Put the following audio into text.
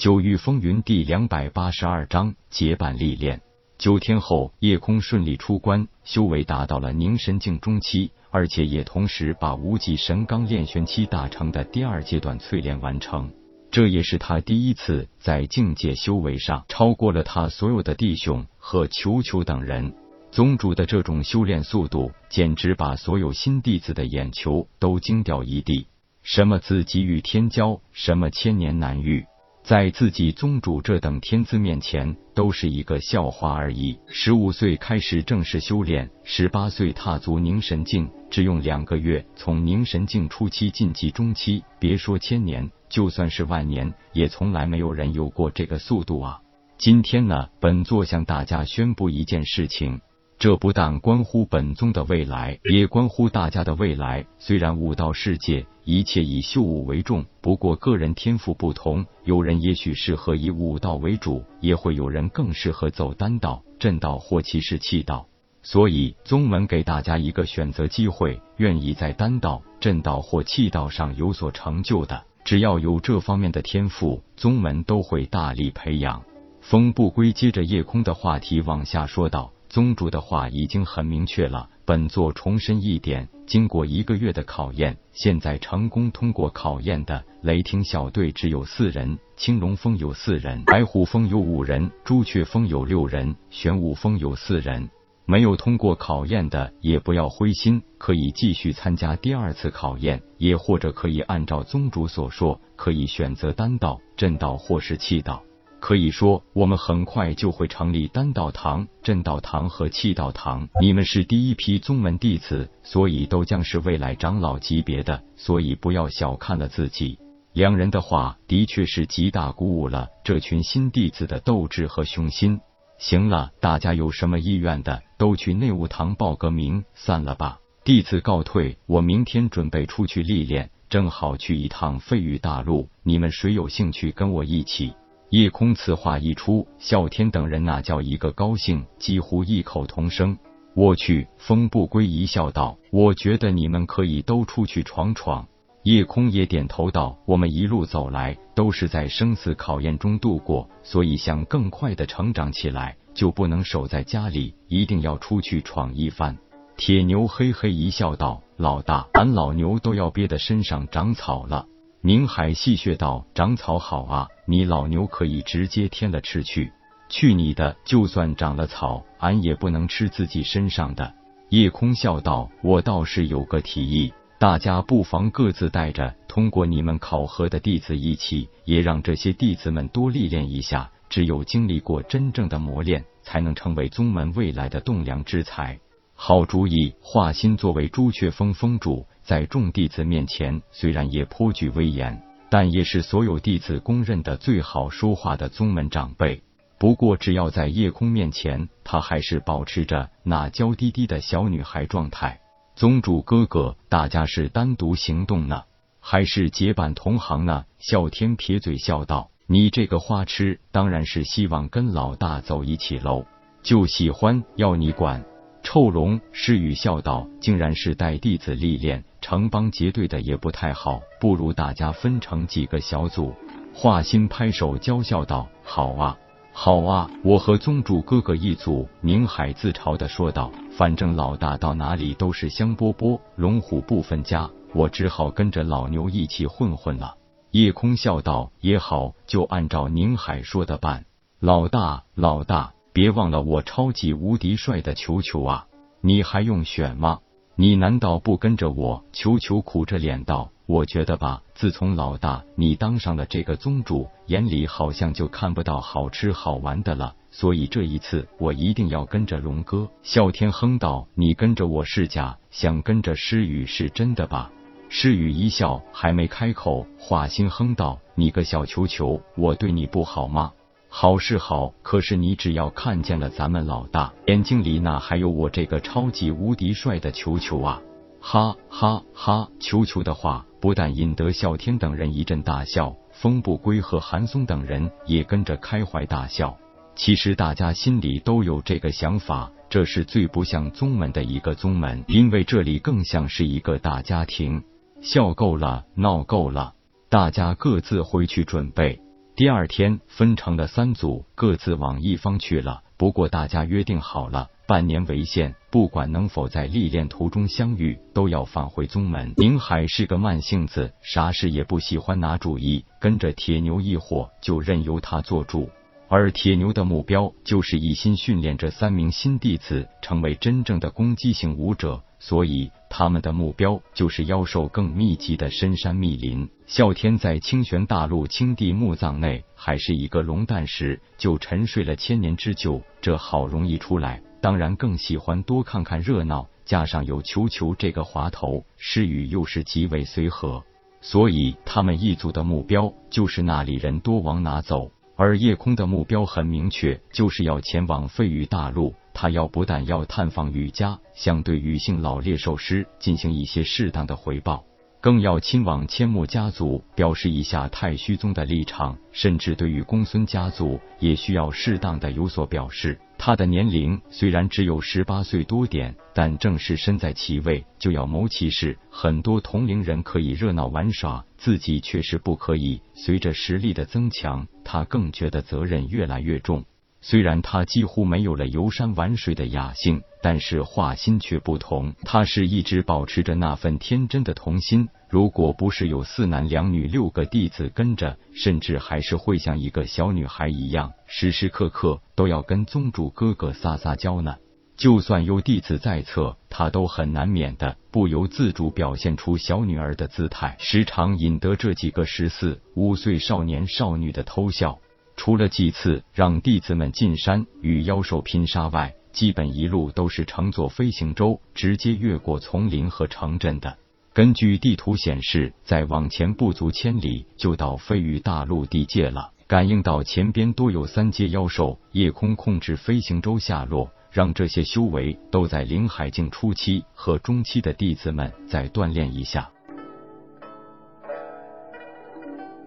九域风云第两百八十二章结伴历练。九天后，夜空顺利出关，修为达到了凝神境中期，而且也同时把无极神罡炼玄期大成的第二阶段淬炼完成。这也是他第一次在境界修为上超过了他所有的弟兄和球球等人。宗主的这种修炼速度，简直把所有新弟子的眼球都惊掉一地。什么自己与天骄，什么千年难遇，在自己宗主这等天资面前，都是一个笑话而已。十五岁开始正式修炼，十八岁踏足凝神境，只用两个月从凝神境初期晋级中期。别说千年，就算是万年，也从来没有人有过这个速度啊！今天呢，本座向大家宣布一件事情。这不但关乎本宗的未来，也关乎大家的未来。虽然武道世界一切以修武为重，不过个人天赋不同，有人也许适合以武道为主，也会有人更适合走丹道、阵道或其是气道。所以宗门给大家一个选择机会，愿意在丹道、阵道或气道上有所成就的，只要有这方面的天赋，宗门都会大力培养。风不归接着夜空的话题往下说道。宗主的话已经很明确了，本座重申一点：经过一个月的考验，现在成功通过考验的雷霆小队只有四人，青龙峰有四人，白虎峰有五人，朱雀峰有六人，玄武峰有四人。没有通过考验的也不要灰心，可以继续参加第二次考验，也或者可以按照宗主所说，可以选择丹道、阵道或是气道。可以说，我们很快就会成立丹道堂、镇道堂和气道堂。你们是第一批宗门弟子，所以都将是未来长老级别的，所以不要小看了自己。两人的话的确是极大鼓舞了这群新弟子的斗志和雄心。行了，大家有什么意愿的，都去内务堂报个名，散了吧。弟子告退，我明天准备出去历练，正好去一趟废玉大陆。你们谁有兴趣跟我一起？夜空此话一出，啸天等人那叫一个高兴，几乎异口同声。我去，风不归一笑道：“我觉得你们可以都出去闯闯。”夜空也点头道：“我们一路走来，都是在生死考验中度过，所以想更快的成长起来，就不能守在家里，一定要出去闯一番。”铁牛嘿嘿一笑道：“老大，俺老牛都要憋得身上长草了。”宁海戏谑道：“长草好啊，你老牛可以直接添了吃去。去你的！就算长了草，俺也不能吃自己身上的。”夜空笑道：“我倒是有个提议，大家不妨各自带着通过你们考核的弟子一起，也让这些弟子们多历练一下。只有经历过真正的磨练，才能成为宗门未来的栋梁之才。”好主意！化心作为朱雀峰峰主。在众弟子面前，虽然也颇具威严，但也是所有弟子公认的最好说话的宗门长辈。不过，只要在夜空面前，他还是保持着那娇滴滴的小女孩状态。宗主哥哥，大家是单独行动呢，还是结伴同行呢？啸天撇嘴笑道：“你这个花痴，当然是希望跟老大走一起喽，就喜欢要你管。”臭龙施语笑道：“竟然是带弟子历练，成帮结队的也不太好，不如大家分成几个小组。”华心拍手娇笑道：“好啊，好啊，我和宗主哥哥一组。”宁海自嘲的说道：“反正老大到哪里都是香饽饽，龙虎不分家，我只好跟着老牛一起混混了。”夜空笑道：“也好，就按照宁海说的办。”老大，老大。别忘了我超级无敌帅的球球啊！你还用选吗？你难道不跟着我？球球苦着脸道：“我觉得吧，自从老大你当上了这个宗主，眼里好像就看不到好吃好玩的了。所以这一次我一定要跟着龙哥。”啸天哼道：“你跟着我是假，想跟着诗雨是真的吧？”诗雨一笑，还没开口，华心哼道：“你个小球球，我对你不好吗？”好是好，可是你只要看见了咱们老大眼睛里，那还有我这个超级无敌帅的球球啊！哈哈哈！球球的话不但引得啸天等人一阵大笑，风不归和韩松等人也跟着开怀大笑。其实大家心里都有这个想法，这是最不像宗门的一个宗门，因为这里更像是一个大家庭。笑够了，闹够了，大家各自回去准备。第二天分成了三组，各自往一方去了。不过大家约定好了，半年为限，不管能否在历练途中相遇，都要返回宗门。宁海是个慢性子，啥事也不喜欢拿主意，跟着铁牛一伙，就任由他做主。而铁牛的目标就是一心训练这三名新弟子，成为真正的攻击性武者。所以，他们的目标就是妖兽更密集的深山密林。啸天在清玄大陆青帝墓葬内还是一个龙蛋时，就沉睡了千年之久。这好容易出来，当然更喜欢多看看热闹。加上有球球这个滑头，诗雨又是极为随和，所以他们一组的目标就是那里人多往哪走。而夜空的目标很明确，就是要前往废羽大陆。他要不但要探访羽家，向对羽姓老猎兽师进行一些适当的回报，更要亲往千木家族表示一下太虚宗的立场，甚至对于公孙家族也需要适当的有所表示。他的年龄虽然只有十八岁多点，但正是身在其位，就要谋其事。很多同龄人可以热闹玩耍，自己却是不可以。随着实力的增强，他更觉得责任越来越重。虽然他几乎没有了游山玩水的雅兴，但是画心却不同。他是一直保持着那份天真的童心。如果不是有四男两女六个弟子跟着，甚至还是会像一个小女孩一样，时时刻刻都要跟宗主哥哥撒撒娇呢。就算有弟子在侧，他都很难免的不由自主表现出小女儿的姿态，时常引得这几个十四五岁少年少女的偷笑。除了几次让弟子们进山与妖兽拼杀外，基本一路都是乘坐飞行舟直接越过丛林和城镇的。根据地图显示，再往前不足千里就到飞羽大陆地界了。感应到前边多有三阶妖兽，夜空控制飞行舟下落，让这些修为都在灵海境初期和中期的弟子们再锻炼一下。